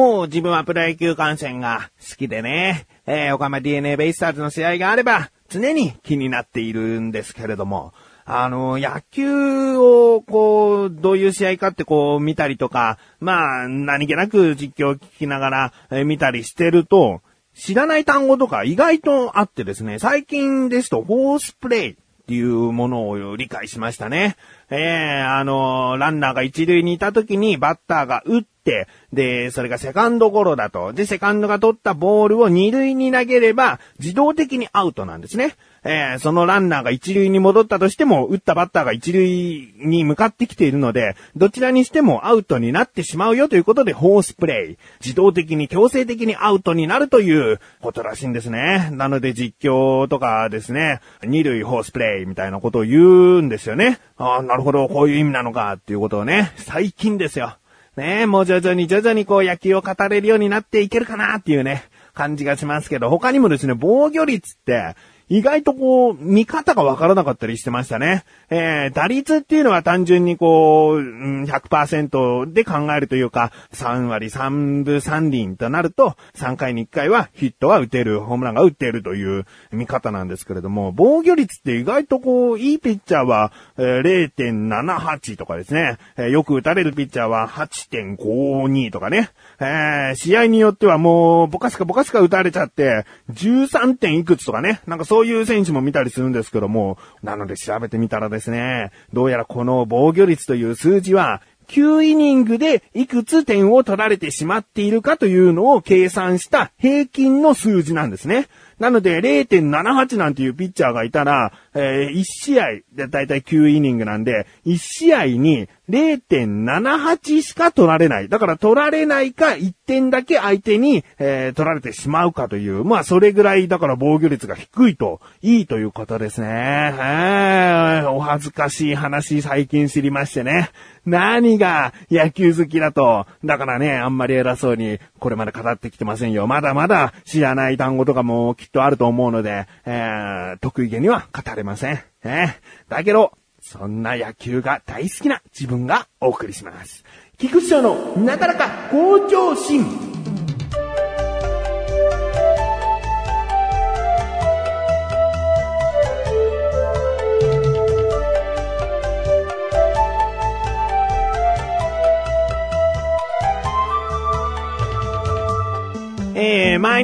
もう自分はプロ野球観戦が好きでね、えー、横浜 DNA ベイスターズの試合があれば、常に気になっているんですけれども、あの、野球を、こう、どういう試合かってこう見たりとか、まあ、何気なく実況を聞きながら、えー、見たりしてると、知らない単語とか意外とあってですね、最近ですと、フォースプレイっていうものを理解しましたね。ええー、あの、ランナーが一塁にいた時にバッターが打っ、で、それがセカンドゴロだと。で、セカンドが取ったボールを二塁に投げれば、自動的にアウトなんですね。えー、そのランナーが一塁に戻ったとしても、打ったバッターが一塁に向かってきているので、どちらにしてもアウトになってしまうよということで、ホースプレイ。自動的に強制的にアウトになるということらしいんですね。なので実況とかですね、二塁ホースプレイみたいなことを言うんですよね。ああ、なるほど、こういう意味なのかっていうことをね、最近ですよ。ねえもう徐々に徐々にこう野球を語れるようになっていけるかなっていうね、感じがしますけど、他にもですね、防御率って、意外とこう、見方がわからなかったりしてましたね。えー、打率っていうのは単純にこう、100%で考えるというか、3割3分3厘となると、3回に1回はヒットは打てる、ホームランが打てるという見方なんですけれども、防御率って意外とこう、いいピッチャーは、えー、0.78とかですね、えー、よく打たれるピッチャーは8.52とかね、えー、試合によってはもう、ぼかすかぼかすか打たれちゃって、13. 点いくつとかね、なんかそうういう選手も見たりするんですけども、なので調べてみたらですね、どうやらこの防御率という数字は、9イニングでいくつ点を取られてしまっているかというのを計算した平均の数字なんですね。なので0.78なんていうピッチャーがいたら、えー、1試合でだいたい9イニングなんで、1試合に0.78しか取られない。だから取られないか1点だけ相手に、えー、取られてしまうかという。まあそれぐらいだから防御率が低いと、いいということですね。えー、お恥ずかしい話最近知りましてね。何が野球好きだと。だからね、あんまり偉そうにこれまで語ってきてませんよ。まだまだ知らない単語とかもきっとあると思うので、えー、得意げには語れません。えー、だけど、そんな野球が大好きな自分がお送りします。菊池賞のなかなか向上心。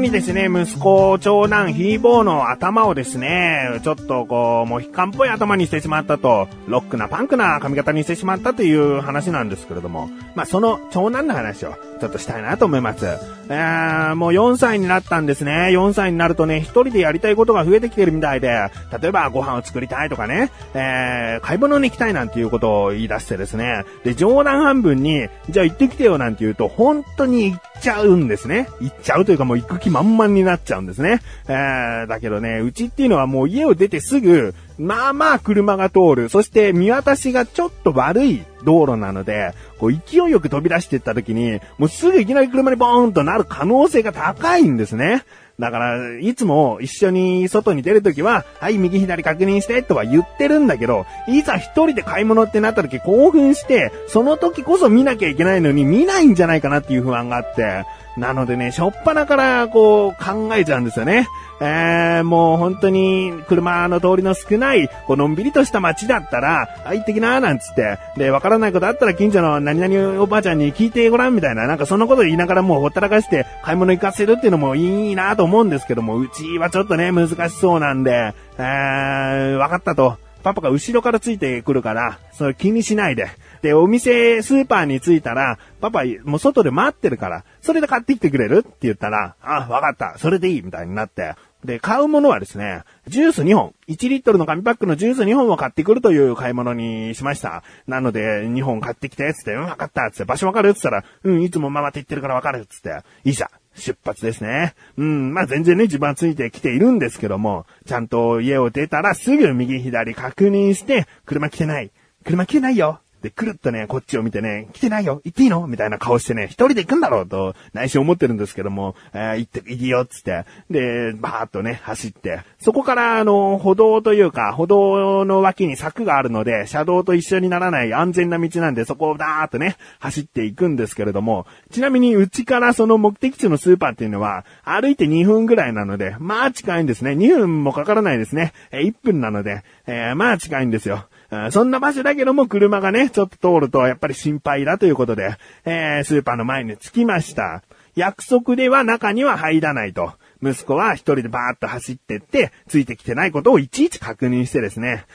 にですね、息子、長男、ヒーボーの頭をですね、ちょっとこう、モヒカンっぽい頭にしてしまったと、ロックなパンクな髪型にしてしまったという話なんですけれども、まあ、その長男の話をちょっとしたいなと思います。えー、もう4歳になったんですね。4歳になるとね、一人でやりたいことが増えてきてるみたいで、例えばご飯を作りたいとかね、えー、買い物に行きたいなんていうことを言い出してですね、で、冗談半分に、じゃあ行ってきてよなんて言うと、本当に行っちゃうんですね。行っちゃうというかもう行く気満々になっちゃうんですね。えー、だけどね、うちっていうのはもう家を出てすぐ、まあまあ車が通る。そして見渡しがちょっと悪い道路なので、こう勢いよく飛び出していった時に、もうすぐいきなり車にボーンとなる可能性が高いんですね。だから、いつも一緒に外に出るときは、はい、右左確認してとは言ってるんだけど、いざ一人で買い物ってなった時興奮して、その時こそ見なきゃいけないのに見ないんじゃないかなっていう不安があって、なのでね、しょっぱなからこう考えちゃうんですよね。えー、もう本当に車の通りの少ない、こうのんびりとした街だったら、あ、行ってきなーなんつって、で、わからないことあったら近所の何々おばあちゃんに聞いてごらんみたいな、なんかそんなこと言いながらもうほったらかして買い物行かせるっていうのもいいなと思うんですけども、うちはちょっとね、難しそうなんで、えー、わかったと。パパが後ろからついてくるから、それ気にしないで。で、お店、スーパーに着いたら、パパ、もう外で待ってるから、それで買ってきてくれるって言ったら、あ、わかった、それでいい、みたいになって。で、買うものはですね、ジュース2本、1リットルの紙パックのジュース2本を買ってくるという買い物にしました。なので、2本買ってきて、つって、うん、わかった、つって、場所わかるつったら、うん、いつもママって言ってるからわかる、つって、いざ、出発ですね。うん、まあ全然ね、自分はついてきているんですけども、ちゃんと家を出たらすぐ右左確認して、車来てない。車来てないよ。で、くるっとね、こっちを見てね、来てないよ行っていいの？みたいな顔してね、一人で行くんだろうと、内心思ってるんですけども、えー、行って、いいよっつって、で、バーっとね、走って、そこから、あの、歩道というか、歩道の脇に柵があるので、車道と一緒にならない安全な道なんで、そこをダーっとね、走っていくんですけれども、ちなみに、うちからその目的地のスーパーっていうのは、歩いて2分ぐらいなので、まあ近いんですね。2分もかからないですね。え1分なので、えー、まあ近いんですよ。そんな場所だけども車がね、ちょっと通るとやっぱり心配だということで、えー、スーパーの前に着きました。約束では中には入らないと。息子は一人でバーッと走ってって、ついてきてないことをいちいち確認してですね、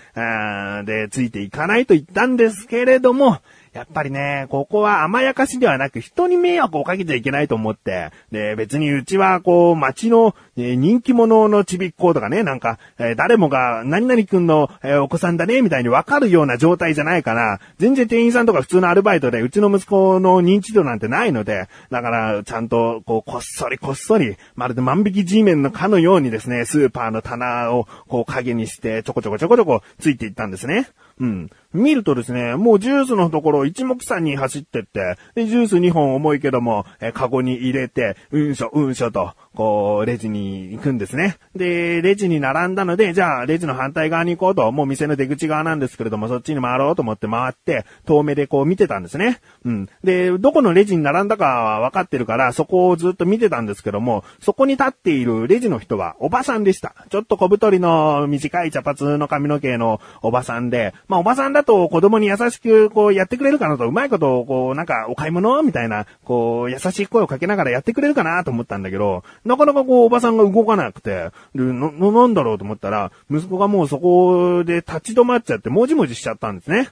で、ついていかないと言ったんですけれども、やっぱりね、ここは甘やかしではなく人に迷惑をかけちゃいけないと思って、で、別にうちはこう、街の、え、人気者のちびっ子とかね、なんか、え、誰もが何々くんの、え、お子さんだね、みたいにわかるような状態じゃないから、全然店員さんとか普通のアルバイトで、うちの息子の認知度なんてないので、だから、ちゃんと、こう、こっそりこっそり、まるで万引き G メンのかのようにですね、スーパーの棚を、こう、影にして、ちょこちょこちょこちょこついていったんですね。うん。見るとですね、もうジュースのところ一目散に走ってって、で、ジュース2本重いけども、え、カゴに入れて、うんしょ、うんしょと、こう、レジに行くんですね。で、レジに並んだので、じゃあ、レジの反対側に行こうと、もう店の出口側なんですけれども、そっちに回ろうと思って回って、遠目でこう見てたんですね。うん。で、どこのレジに並んだかは分かってるから、そこをずっと見てたんですけども、そこに立っているレジの人は、おばさんでした。ちょっと小太りの短い茶髪の髪の毛のおばさんで、まあ、おばさんだと子供に優しくこうやってくれるかなと、うまいことを、こう、なんか、お買い物みたいな、こう、優しい声をかけながらやってくれるかなと思ったんだけど、なかなかこう、おばさんが動かなくて、で、な、なんだろうと思ったら、息子がもうそこで立ち止まっちゃって、もじもじしちゃったんですね。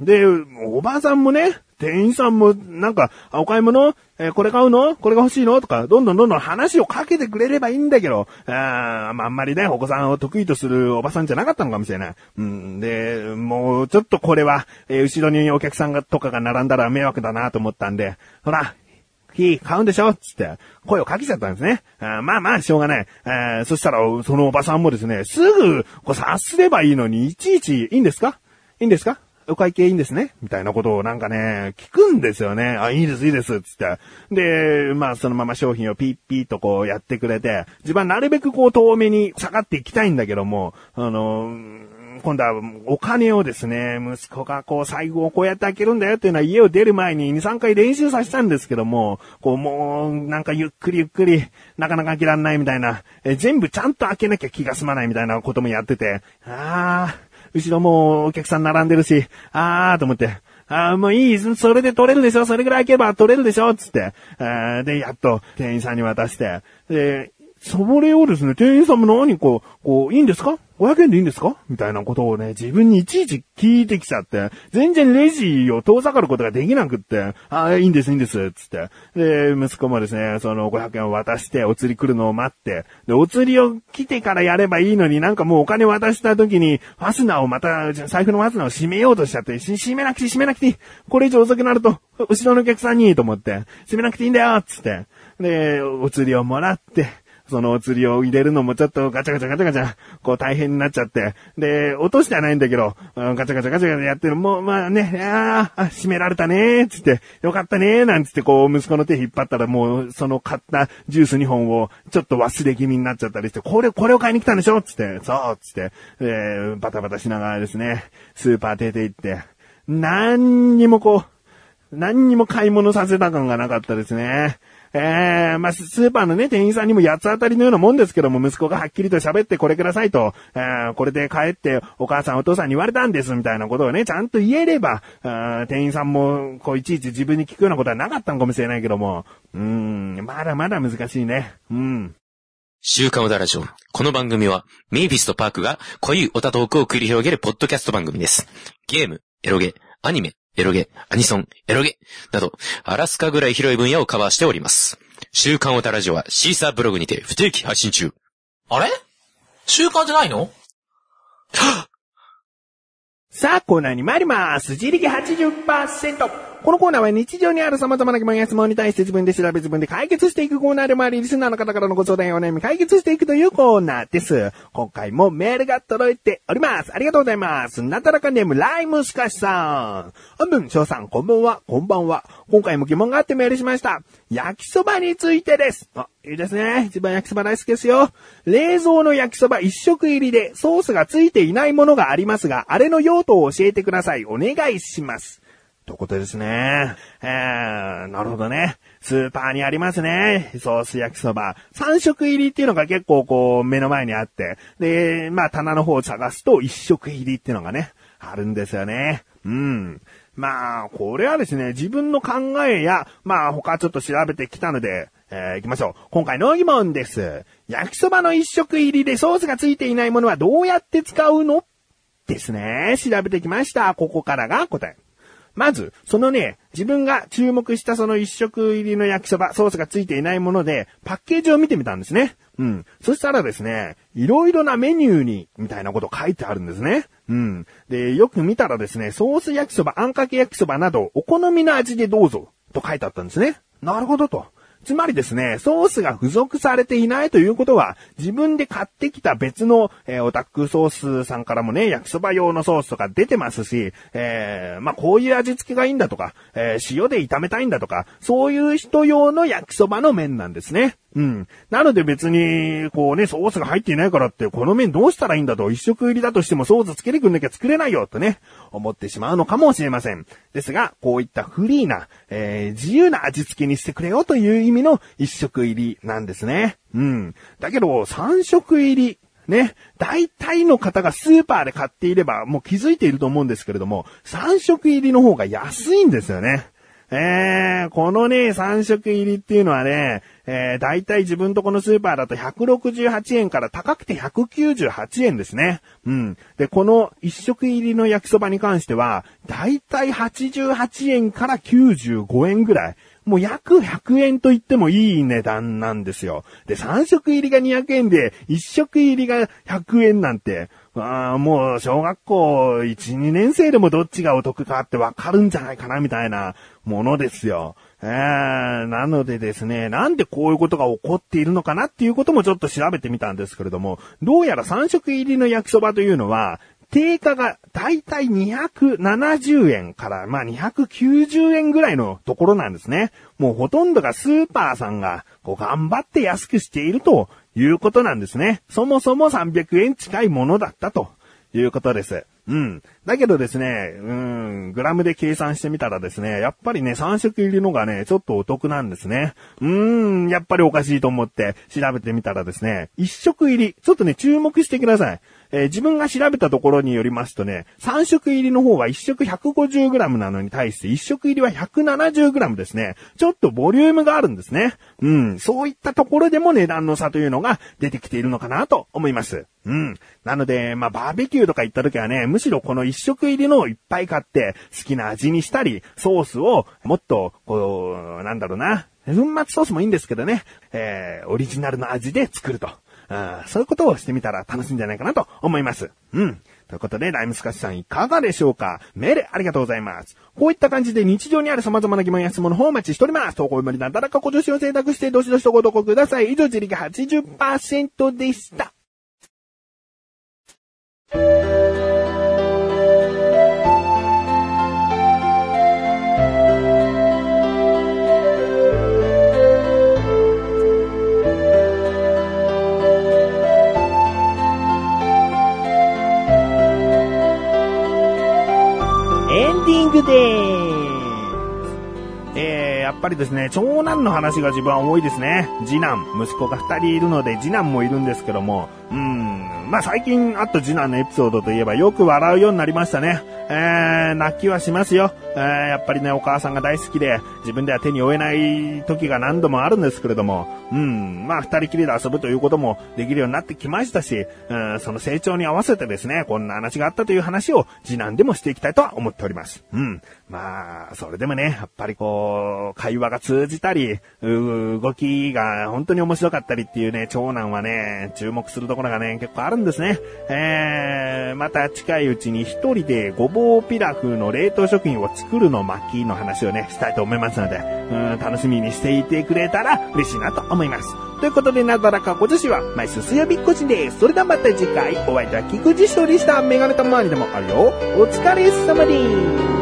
で、おばあさんもね、店員さんも、なんか、お買い物？えー、これ買うの？これが欲しいの？とか、どんどんどんどん話をかけてくれればいいんだけど、あまあ、あんまりね、お子さんを得意とするおばさんじゃなかったのかもしれない。うん、で、もう、ちょっとこれは、えー、後ろにお客さんが、とかが並んだら迷惑だなと思ったんで、ほら、火買うんでしょ？つって、声をかけちゃったんですね。あまあまあ、しょうがない。あそしたら、そのおばさんもですね、すぐ、こう察すればいいのに、いちいち、いいんですか？いいんですか？お会計いいんですね？みたいなことをなんかね、聞くんですよね。あ、いいです、いいです、つって。で、まあそのまま商品をピッピッとこうやってくれて、自分はなるべくこう遠目に下がっていきたいんだけども、あの、今度はお金をですね、息子がこう最後をこうやって開けるんだよっていうのは家を出る前に2、3回練習させたんですけども、こうもうなんかゆっくりゆっくりなかなか開けらんないみたいな、え全部ちゃんと開けなきゃ気が済まないみたいなこともやってて、あー、後ろもうお客さん並んでるし、あーと思って、あーもういい、それで取れるでしょそれぐらい開けば取れるでしょつって、で、やっと店員さんに渡して、で、それをですね、店員さんも何こう、こう、いいんですか ?500 円でいいんですか？みたいなことをね、自分にいちいち聞いてきちゃって、全然レジを遠ざかることができなくって、ああ、いいんです、いいんです、つって。で、息子もですね、その500円を渡して、お釣り来るのを待って、で、お釣りを来てからやればいいのになんかもうお金渡した時に、ファスナーをまた、財布のファスナーを閉めようとしちゃって、閉めなくて閉めなくていい。これ以上遅くなると、後ろのお客さんに、と思って、閉めなくていいんだよ、つって。で、お釣りをもらって、そのお釣りを入れるのもちょっとガチャガチャガチャガチャ、こう大変になっちゃって、で、落としてはないんだけど、ガチャガチャガチャガチャやってる、もう、まあね、ああ、閉められたねつって、よかったねーなんつってこう、息子の手引っ張ったらもう、その買ったジュース2本を、ちょっと忘れ気味になっちゃったりして、これ、これを買いに来たんでしょつって、そうつって、えーバタバタしながらですね、スーパー出て行って、何にもこう、何にも買い物させた感がなかったですね。えー、まあ、スーパーのね、店員さんにも八つ当たりのようなもんですけども、息子がはっきりと喋ってこれくださいと、えー、これで帰ってお母さんお父さんに言われたんです、みたいなことをね、ちゃんと言えれば、店員さんも、こう、いちいち自分に聞くようなことはなかったのかもしれないけども、うん、まだまだ難しいね。うん。週刊小田ラジオ。この番組は、メイビスとパークが濃いオタトークを繰り広げるポッドキャスト番組です。ゲーム、エロゲ、アニメ、エロゲ、アニソン、エロゲ、など、アラスカぐらい広い分野をカバーしております。週刊オタラジオはシーサーブログにて不定期配信中。あれ？週刊じゃないの？さあ、コーナーに参ります。自力80%。このコーナーは日常にある様々な疑問や質問に対して自分で調べ自分で解決していくコーナーでもあり、リスナーの方からのご相談やお悩み解決していくというコーナーです。今回もメールが届いております。ありがとうございます。なだらかネームライムスカシさん。本文翔さん、こんばんは、こんばんは。今回も疑問があってメールしました。焼きそばについてです。あ、いいですね。一番焼きそば大好きですよ。冷蔵の焼きそば一食入りでソースがついていないものがありますが、あれの用途を教えてください。お願いします。ということですね。えー、なるほどね。スーパーにありますね。ソース焼きそば。3食入りっていうのが結構こう目の前にあって。で、まあ棚の方を探すと1食入りっていうのがね、あるんですよね。うん。まあ、これはですね、自分の考えや、まあ他ちょっと調べてきたので、えー、行きましょう。今回の疑問です。焼きそばの1食入りでソースがついていないものはどうやって使うの？ですね。調べてきました。ここからが答え。まず、そのね、自分が注目したその一食入りの焼きそば、ソースがついていないもので、パッケージを見てみたんですね。うん。そしたらですね、いろいろなメニューに、みたいなこと書いてあるんですね。うん。で、よく見たらですね、ソース焼きそば、あんかけ焼きそばなど、お好みの味でどうぞ、と書いてあったんですね。なるほどと。つまりですね、ソースが付属されていないということは、自分で買ってきた別の、えーオタクソースさんからもね、焼きそば用のソースとか出てますし、えーまあ、こういう味付けがいいんだとか、えー塩で炒めたいんだとか、そういう人用の焼きそばの麺なんですね。うん。なので別に、こうね、ソースが入っていないからって、この麺どうしたらいいんだと、一食入りだとしてもソースつけてくんなきゃ作れないよ、とね、思ってしまうのかもしれません。ですが、こういったフリーな、えー自由な味付けにしてくれよという意味の一食入りなんですね。うん。だけど、三食入り、ね。大体の方がスーパーで買っていれば、もう気づいていると思うんですけれども、三食入りの方が安いんですよね。えー、このね、3食入りっていうのはね、えー、大体自分とこのスーパーだと168円から高くて198円ですね。うん。で、この1食入りの焼きそばに関しては、大体88円から95円ぐらい。もう約100円と言ってもいい値段なんですよ。で、3食入りが200円で、1食入りが100円なんて、あーもう小学校1、2年生でもどっちがお得かってわかるんじゃないかなみたいなものですよ。えー、なのでですね、なんでこういうことが起こっているのかなっていうこともちょっと調べてみたんですけれども、どうやら3食入りの焼きそばというのは、定価がだいたい270円から、まあ、290円ぐらいのところなんですね。もうほとんどがスーパーさんがこう頑張って安くしているということなんですね。そもそも300円近いものだったということです。うん。だけどですね、うん、グラムで計算してみたらですね、やっぱりね、3食入りのがね、ちょっとお得なんですね。うーん、やっぱりおかしいと思って調べてみたらですね、1食入り、ちょっとね、注目してください。えー自分が調べたところによりますとね、3食入りの方は1食 150g なのに対して1食入りは 170g ですね。ちょっとボリュームがあるんですね。うん、そういったところでも値段の差というのが出てきているのかなと思います。うん。なので、まあ、バーベキューとか行った時はね、むしろこの食入りのをいっぱい買って、好きな味にしたり、ソースをもっと、こう、なんだろうな、粉末ソースもいいんですけどね、えー、オリジナルの味で作ると。あそういうことをしてみたら楽しいんじゃないかなと思います。うん。ということで、ライムスカッシュさんいかがでしょうか？メールありがとうございます。こういった感じで日常にある様々な疑問や質問の方を待ちしております。投稿よりなだらかご助手を選択して、どしどしとご投稿ください。以上、自力80%でした。ぱりですね、長男の話が自分は多いですね。次男、息子が2人いるので次男もいるんですけども、うーん、まあ最近あった次男のエピソードといえばよく笑うようになりましたね。えー、泣きはしますよ。えー、やっぱりね、お母さんが大好きで、自分では手に負えない時が何度もあるんですけれども、うん、まあ二人きりで遊ぶということもできるようになってきましたし、うん、その成長に合わせてですね、こんな話があったという話を次男でもしていきたいとは思っております。うん。まあ、それでもね、やっぱりこう、会話が通じたり、動きが本当に面白かったりっていうね、長男はね、注目するところがね、結構あるんですね。えー、また近いうちに一人でごぼうピラフの冷凍食品を作るの巻の話をね、したいと思いますので、うん、楽しみにしていてくれたら嬉しいなと思います。ということで、なだらか小女子は、毎週水曜日更新です。それではまた次回、お会いいた菊池勝利したメガネたまわりでもあるよ。お疲れ様です。